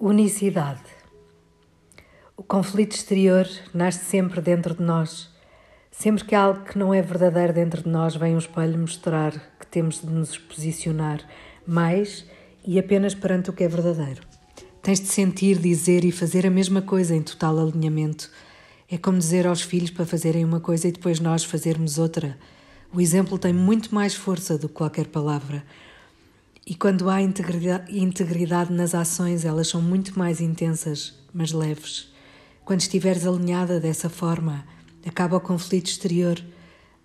Unicidade. O conflito exterior nasce sempre dentro de nós. Sempre que algo que não é verdadeiro dentro de nós vem um espelho mostrar que temos de nos posicionar mais e apenas perante o que é verdadeiro. Tens de sentir, dizer e fazer a mesma coisa em total alinhamento. É como dizer aos filhos para fazerem uma coisa e depois nós fazermos outra. O exemplo tem muito mais força do que qualquer palavra. E quando há integridade nas ações, elas são muito mais intensas, mas leves. Quando estiveres alinhada dessa forma, acaba o conflito exterior,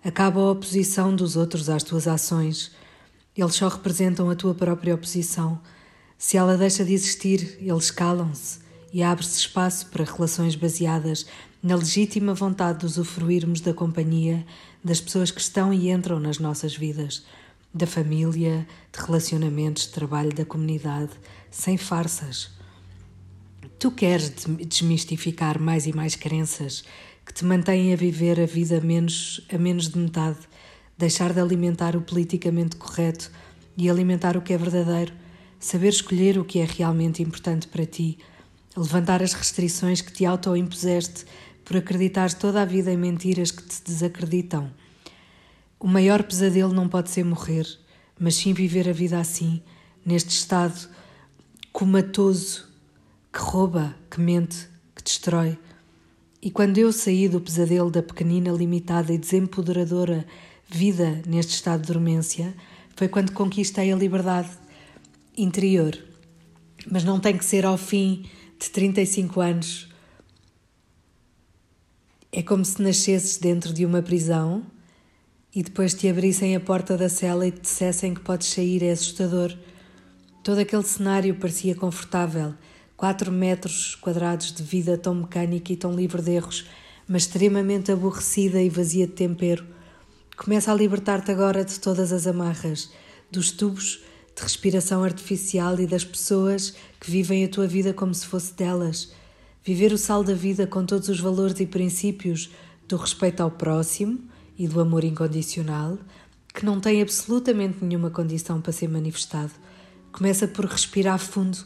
acaba a oposição dos outros às tuas ações. Eles só representam a tua própria oposição. Se ela deixa de existir, eles calam-se e abre-se espaço para relações baseadas na legítima vontade de usufruirmos da companhia das pessoas que estão e entram nas nossas vidas da família, de relacionamentos, de trabalho da comunidade, sem farsas. Tu queres desmistificar mais e mais crenças que te mantêm a viver a vida menos, a menos de metade, deixar de alimentar o politicamente correto e alimentar o que é verdadeiro, saber escolher o que é realmente importante para ti, levantar as restrições que te auto-impuseste por acreditar toda a vida em mentiras que te desacreditam o maior pesadelo não pode ser morrer, mas sim viver a vida assim, neste estado comatoso que rouba, que mente, que destrói. E quando eu saí do pesadelo da pequenina, limitada e desempoderadora vida neste estado de dormência, foi quando conquistei a liberdade interior. Mas não tem que ser ao fim de 35 anos. É como se nascesses dentro de uma prisão e depois te abrissem a porta da cela e te dissessem que podes sair, é assustador. Todo aquele cenário parecia confortável, quatro metros quadrados de vida tão mecânica e tão livre de erros, mas extremamente aborrecida e vazia de tempero. Começa a libertar-te agora de todas as amarras, dos tubos de respiração artificial e das pessoas que vivem a tua vida como se fosse delas. Viver o sal da vida com todos os valores e princípios do respeito ao próximo, e do amor incondicional, que não tem absolutamente nenhuma condição para ser manifestado. Começa por respirar fundo.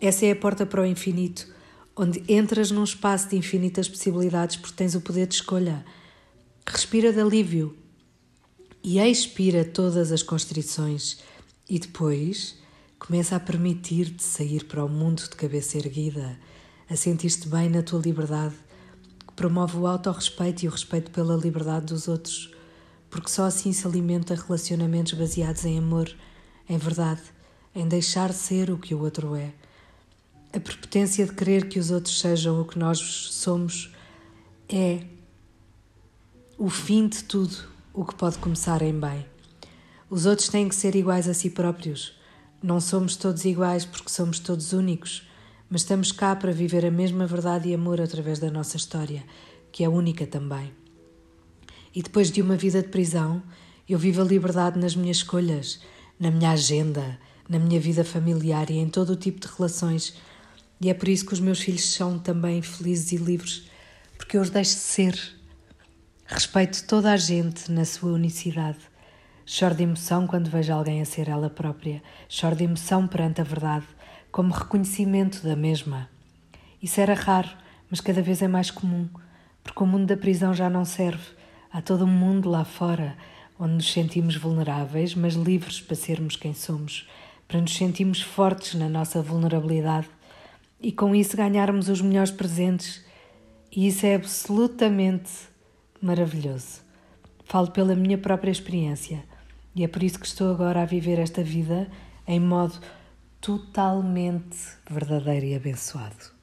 Essa é a porta para o infinito, onde entras num espaço de infinitas possibilidades porque tens o poder de escolha. Respira de alívio e expira todas as constrições e depois começa a permitir-te sair para o mundo de cabeça erguida, a sentir-te bem na tua liberdade promove o autorrespeito e o respeito pela liberdade dos outros, porque só assim se alimenta relacionamentos baseados em amor, em verdade, em deixar ser o que o outro é. A prepotência de querer que os outros sejam o que nós somos é o fim de tudo o que pode começar em bem. Os outros têm que ser iguais a si próprios. Não somos todos iguais porque somos todos únicos mas estamos cá para viver a mesma verdade e amor através da nossa história, que é única também. E depois de uma vida de prisão, eu vivo a liberdade nas minhas escolhas, na minha agenda, na minha vida familiar e em todo o tipo de relações. E é por isso que os meus filhos são também felizes e livres, porque eu os deixo ser. Respeito toda a gente na sua unicidade. Choro de emoção quando vejo alguém a ser ela própria. Choro de emoção perante a verdade como reconhecimento da mesma. Isso era raro, mas cada vez é mais comum, porque o mundo da prisão já não serve. Há todo um mundo lá fora onde nos sentimos vulneráveis, mas livres para sermos quem somos, para nos sentirmos fortes na nossa vulnerabilidade e com isso ganharmos os melhores presentes. E isso é absolutamente maravilhoso. Falo pela minha própria experiência e é por isso que estou agora a viver esta vida em modo totalmente verdadeiro e abençoado.